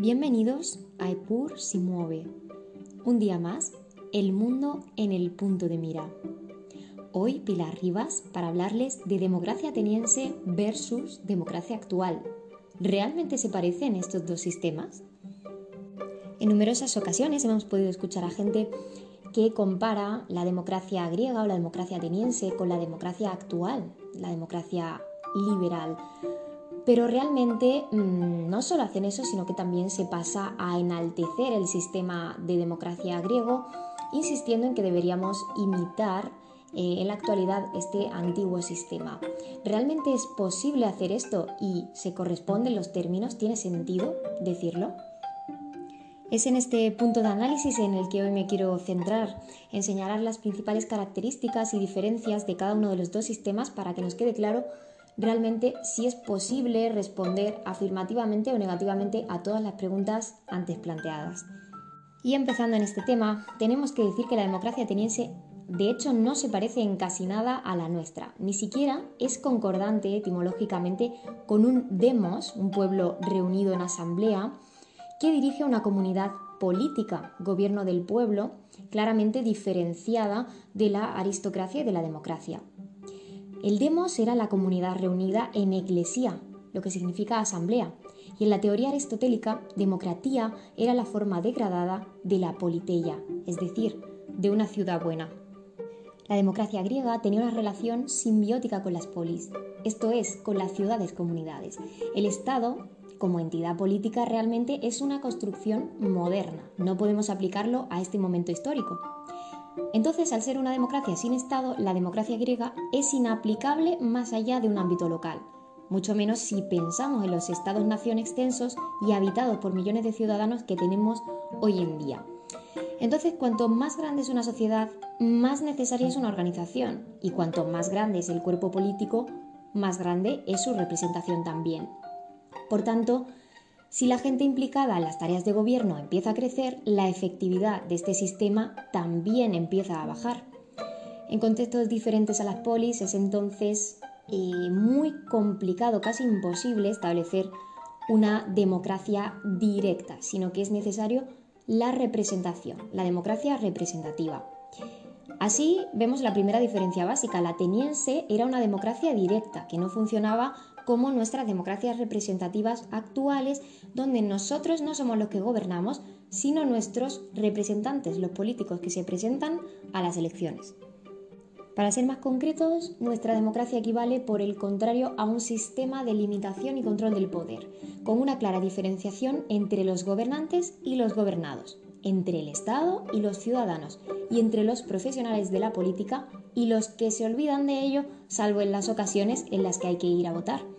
Bienvenidos a Epur si mueve. Un día más, el mundo en el punto de mira. Hoy Pilar Rivas para hablarles de democracia ateniense versus democracia actual. ¿Realmente se parecen estos dos sistemas? En numerosas ocasiones hemos podido escuchar a gente que compara la democracia griega o la democracia ateniense con la democracia actual, la democracia liberal. Pero realmente mm, no solo hacen eso, sino que también se pasa a enaltecer el sistema de democracia griego, insistiendo en que deberíamos imitar eh, en la actualidad este antiguo sistema. ¿Realmente es posible hacer esto y se corresponden los términos? ¿Tiene sentido decirlo? Es en este punto de análisis en el que hoy me quiero centrar, en señalar las principales características y diferencias de cada uno de los dos sistemas para que nos quede claro realmente si es posible responder afirmativamente o negativamente a todas las preguntas antes planteadas. Y empezando en este tema, tenemos que decir que la democracia ateniense de hecho no se parece en casi nada a la nuestra, ni siquiera es concordante etimológicamente con un demos, un pueblo reunido en asamblea, que dirige una comunidad política, gobierno del pueblo, claramente diferenciada de la aristocracia y de la democracia. El demos era la comunidad reunida en eclesía, lo que significa asamblea, y en la teoría aristotélica, democratía era la forma degradada de la politeia, es decir, de una ciudad buena. La democracia griega tenía una relación simbiótica con las polis, esto es, con las ciudades comunidades. El Estado, como entidad política, realmente es una construcción moderna, no podemos aplicarlo a este momento histórico. Entonces, al ser una democracia sin Estado, la democracia griega es inaplicable más allá de un ámbito local, mucho menos si pensamos en los estados-nación extensos y habitados por millones de ciudadanos que tenemos hoy en día. Entonces, cuanto más grande es una sociedad, más necesaria es una organización, y cuanto más grande es el cuerpo político, más grande es su representación también. Por tanto, si la gente implicada en las tareas de gobierno empieza a crecer, la efectividad de este sistema también empieza a bajar. En contextos diferentes a las polis es entonces eh, muy complicado, casi imposible establecer una democracia directa, sino que es necesario la representación, la democracia representativa. Así vemos la primera diferencia básica. La ateniense era una democracia directa, que no funcionaba como nuestras democracias representativas actuales, donde nosotros no somos los que gobernamos, sino nuestros representantes, los políticos que se presentan a las elecciones. Para ser más concretos, nuestra democracia equivale, por el contrario, a un sistema de limitación y control del poder, con una clara diferenciación entre los gobernantes y los gobernados, entre el Estado y los ciudadanos, y entre los profesionales de la política y los que se olvidan de ello, salvo en las ocasiones en las que hay que ir a votar.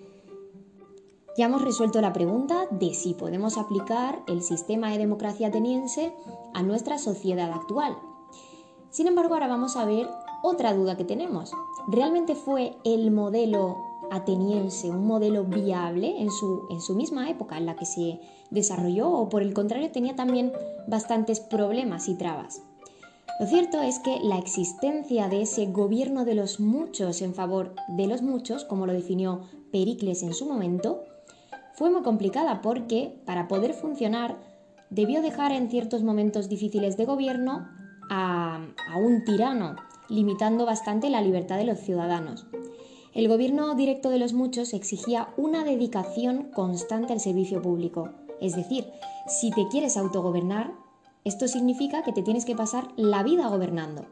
Ya hemos resuelto la pregunta de si podemos aplicar el sistema de democracia ateniense a nuestra sociedad actual. Sin embargo, ahora vamos a ver otra duda que tenemos. ¿Realmente fue el modelo ateniense un modelo viable en su, en su misma época en la que se desarrolló o por el contrario tenía también bastantes problemas y trabas? Lo cierto es que la existencia de ese gobierno de los muchos en favor de los muchos, como lo definió Pericles en su momento, fue muy complicada porque, para poder funcionar, debió dejar en ciertos momentos difíciles de gobierno a, un tirano, limitando bastante la libertad de los ciudadanos. El gobierno directo de los muchos exigía una dedicación constante al servicio público. Es decir, si te quieres autogobernar, esto significa que te tienes que pasar la vida gobernando.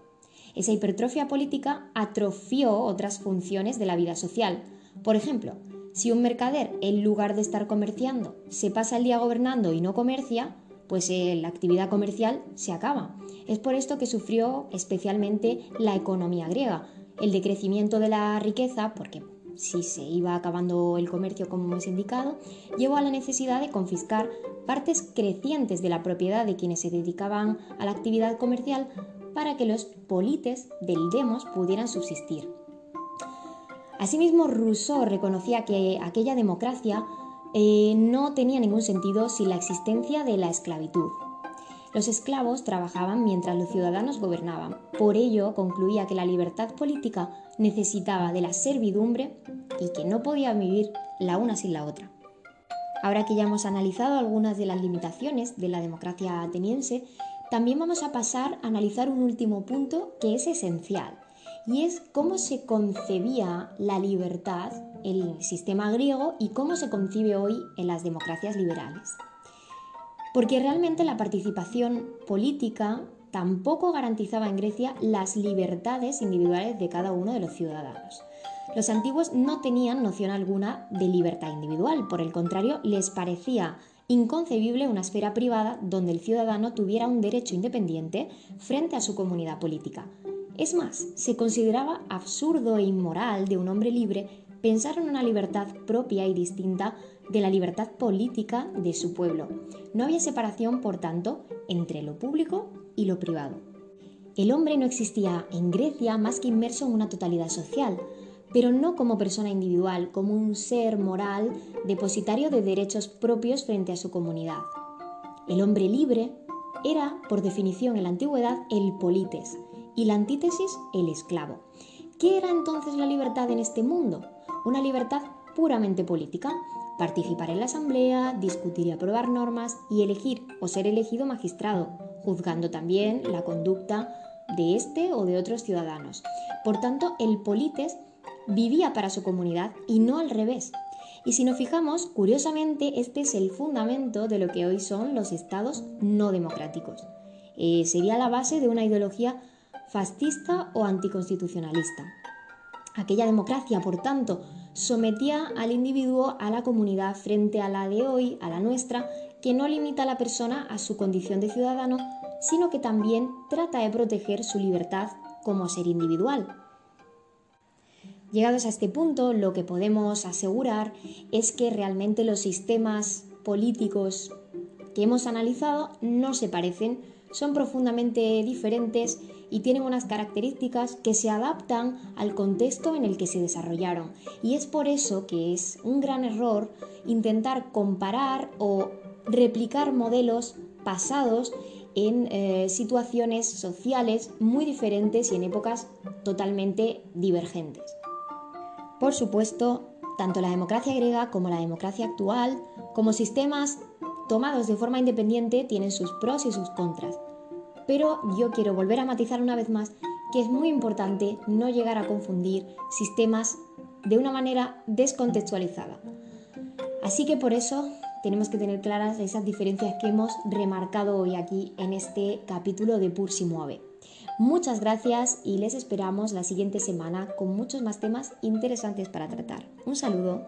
Esa hipertrofia política atrofió otras funciones de la vida social. Por ejemplo, si un mercader, en lugar de estar comerciando, se pasa el día gobernando y no comercia, pues eh, la actividad comercial se acaba. Es por esto que sufrió especialmente la economía griega. El decrecimiento de la riqueza, porque si se iba acabando el comercio como hemos indicado, llevó a la necesidad de confiscar partes crecientes de la propiedad de quienes se dedicaban a la actividad comercial para que los polites del demos pudieran subsistir. Asimismo, Rousseau reconocía que aquella democracia eh, no tenía ningún sentido sin la existencia de la esclavitud. Los esclavos trabajaban mientras los ciudadanos gobernaban. Por ello, concluía que la libertad política necesitaba de la servidumbre y que no podía vivir la una sin la otra. Ahora que ya hemos analizado algunas de las limitaciones de la democracia ateniense, también vamos a pasar a analizar un último punto que es esencial, y es cómo se concebía la libertad en el sistema griego y cómo se concibe hoy en las democracias liberales. Porque realmente la participación política tampoco garantizaba en Grecia las libertades individuales de cada uno de los ciudadanos. Los antiguos no tenían noción alguna de libertad individual, por el contrario, les parecía inconcebible una esfera privada donde el ciudadano tuviera un derecho independiente frente a su comunidad política. Es más, se consideraba absurdo e inmoral de un hombre libre pensar en una libertad propia y distinta de la libertad política de su pueblo. No había separación, por tanto, entre lo público y lo privado. El hombre no existía en Grecia más que inmerso en una totalidad social, pero no como persona individual, como un ser moral depositario de derechos propios frente a su comunidad. El hombre libre era, por definición en la antigüedad, el polites y la antítesis, el esclavo. ¿Qué era entonces la libertad en este mundo? Una libertad puramente política, participar en la asamblea, discutir y aprobar normas y elegir o ser elegido magistrado, juzgando también la conducta de este o de otros ciudadanos. Por tanto, el polites vivía para su comunidad y no al revés. Y si nos fijamos, curiosamente, este es el fundamento de lo que hoy son los estados no democráticos. Eh, sería la base de una ideología fascista o anticonstitucionalista. Aquella democracia, por tanto, sometía al individuo a la comunidad frente a la de hoy, a la nuestra, que no limita a la persona a su condición de ciudadano, sino que también trata de proteger su libertad como ser individual. Llegados a este punto, lo que podemos asegurar es que realmente los sistemas políticos que hemos analizado no se parecen, son profundamente diferentes y tienen unas características que se adaptan al contexto en el que se desarrollaron. Y es por eso que es un gran error intentar comparar o replicar modelos pasados en eh, situaciones sociales muy diferentes y en épocas totalmente divergentes. Por supuesto, tanto la democracia griega como la democracia actual, como sistemas tomados de forma independiente, tienen sus pros y sus contras. Pero yo quiero volver a matizar una vez más que es muy importante no llegar a confundir sistemas de una manera descontextualizada. Así que por eso tenemos que tener claras esas diferencias que hemos remarcado hoy aquí en este capítulo de Pur si mueve. Muchas gracias y les esperamos la siguiente semana con muchos más temas interesantes para tratar. Un saludo.